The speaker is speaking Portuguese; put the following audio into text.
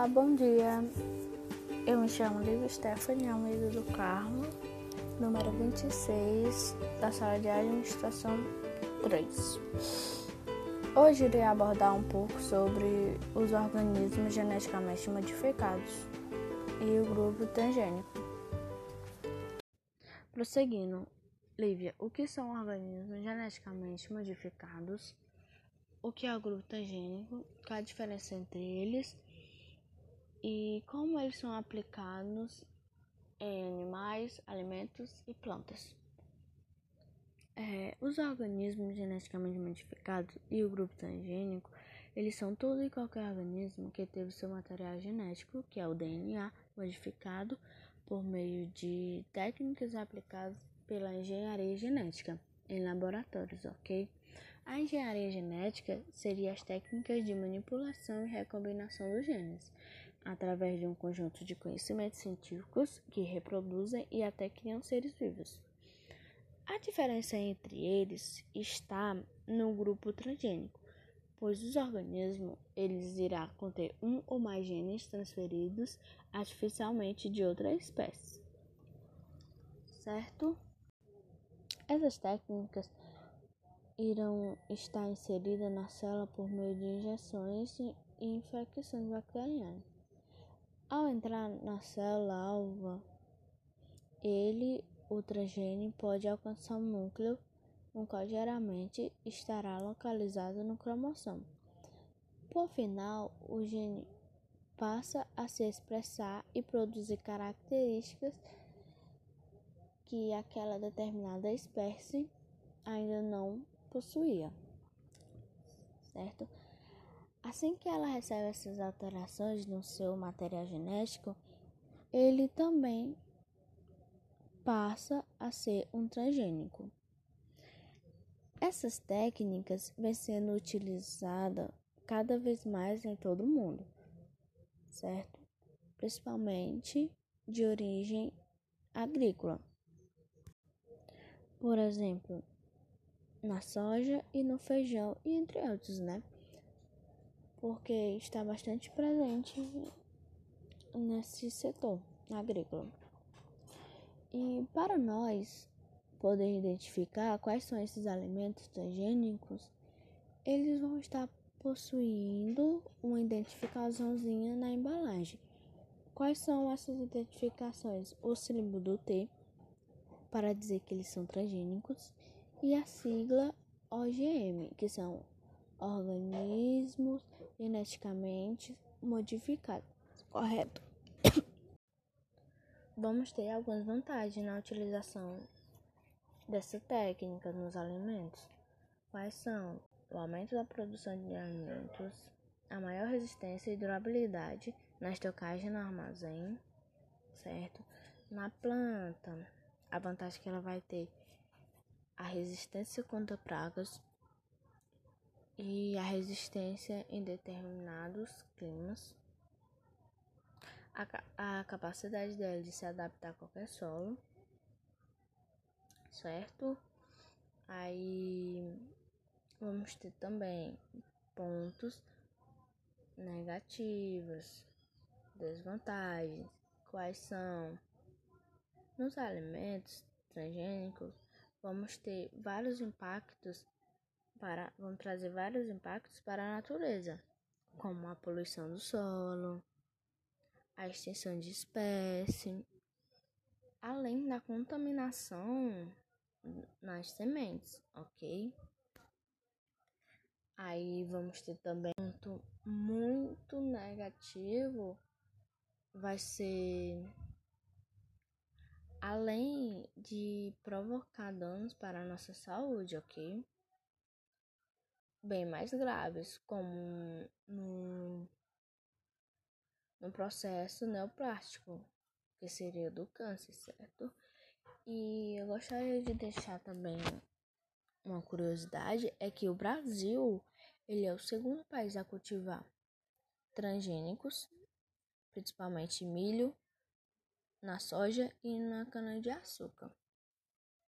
Olá, bom dia. Eu me chamo Lívia Stephanie Almeida do Carmo, número 26, da sala de administração 3. Hoje irei abordar um pouco sobre os organismos geneticamente modificados e o grupo transgênico. Prosseguindo, Lívia, o que são organismos geneticamente modificados? O que é o grupo transgênico? Qual a diferença entre eles? E como eles são aplicados em animais, alimentos e plantas? É, os organismos geneticamente modificados e o grupo transgênico, eles são todo e qualquer organismo que teve seu material genético, que é o DNA, modificado por meio de técnicas aplicadas pela engenharia genética em laboratórios, ok? A engenharia genética seria as técnicas de manipulação e recombinação dos genes, através de um conjunto de conhecimentos científicos que reproduzem e até criam seres vivos. A diferença entre eles está no grupo transgênico, pois os organismos eles irá conter um ou mais genes transferidos artificialmente de outra espécie. Certo? Essas técnicas irão estar inseridas na célula por meio de injeções e infecções bacterianas. Ao entrar na célula alva, ele o transgênio pode alcançar o núcleo, no qual geralmente estará localizado no cromossomo. Por final, o gene passa a se expressar e produzir características que aquela determinada espécie ainda não possuía. Certo? Assim que ela recebe essas alterações no seu material genético, ele também passa a ser um transgênico. Essas técnicas vêm sendo utilizadas cada vez mais em todo o mundo, certo? Principalmente de origem agrícola. Por exemplo, na soja e no feijão, e entre outros, né? Porque está bastante presente nesse setor agrícola. E para nós poder identificar quais são esses alimentos transgênicos, eles vão estar possuindo uma identificaçãozinha na embalagem. Quais são essas identificações? O símbolo do T, para dizer que eles são transgênicos, e a sigla OGM, que são organismos geneticamente modificados. Correto? vamos ter algumas vantagens na utilização dessa técnica nos alimentos. Quais são? O aumento da produção de alimentos, a maior resistência e durabilidade na estocagem no armazém, certo? Na planta, a vantagem que ela vai ter a resistência contra pragas e a resistência em determinados climas a, a capacidade dela de se adaptar a qualquer solo, certo? Aí vamos ter também pontos negativos, desvantagens, quais são nos alimentos transgênicos, vamos ter vários impactos para vamos trazer vários impactos para a natureza, como a poluição do solo, a extinção de espécie, além da contaminação nas sementes, ok? Aí vamos ter também um ponto muito negativo vai ser além de provocar danos para a nossa saúde, ok? Bem mais graves, como no no processo neoplástico, que seria do câncer, certo? E eu gostaria de deixar também uma curiosidade é que o Brasil ele é o segundo país a cultivar transgênicos, principalmente milho, na soja e na cana-de-açúcar.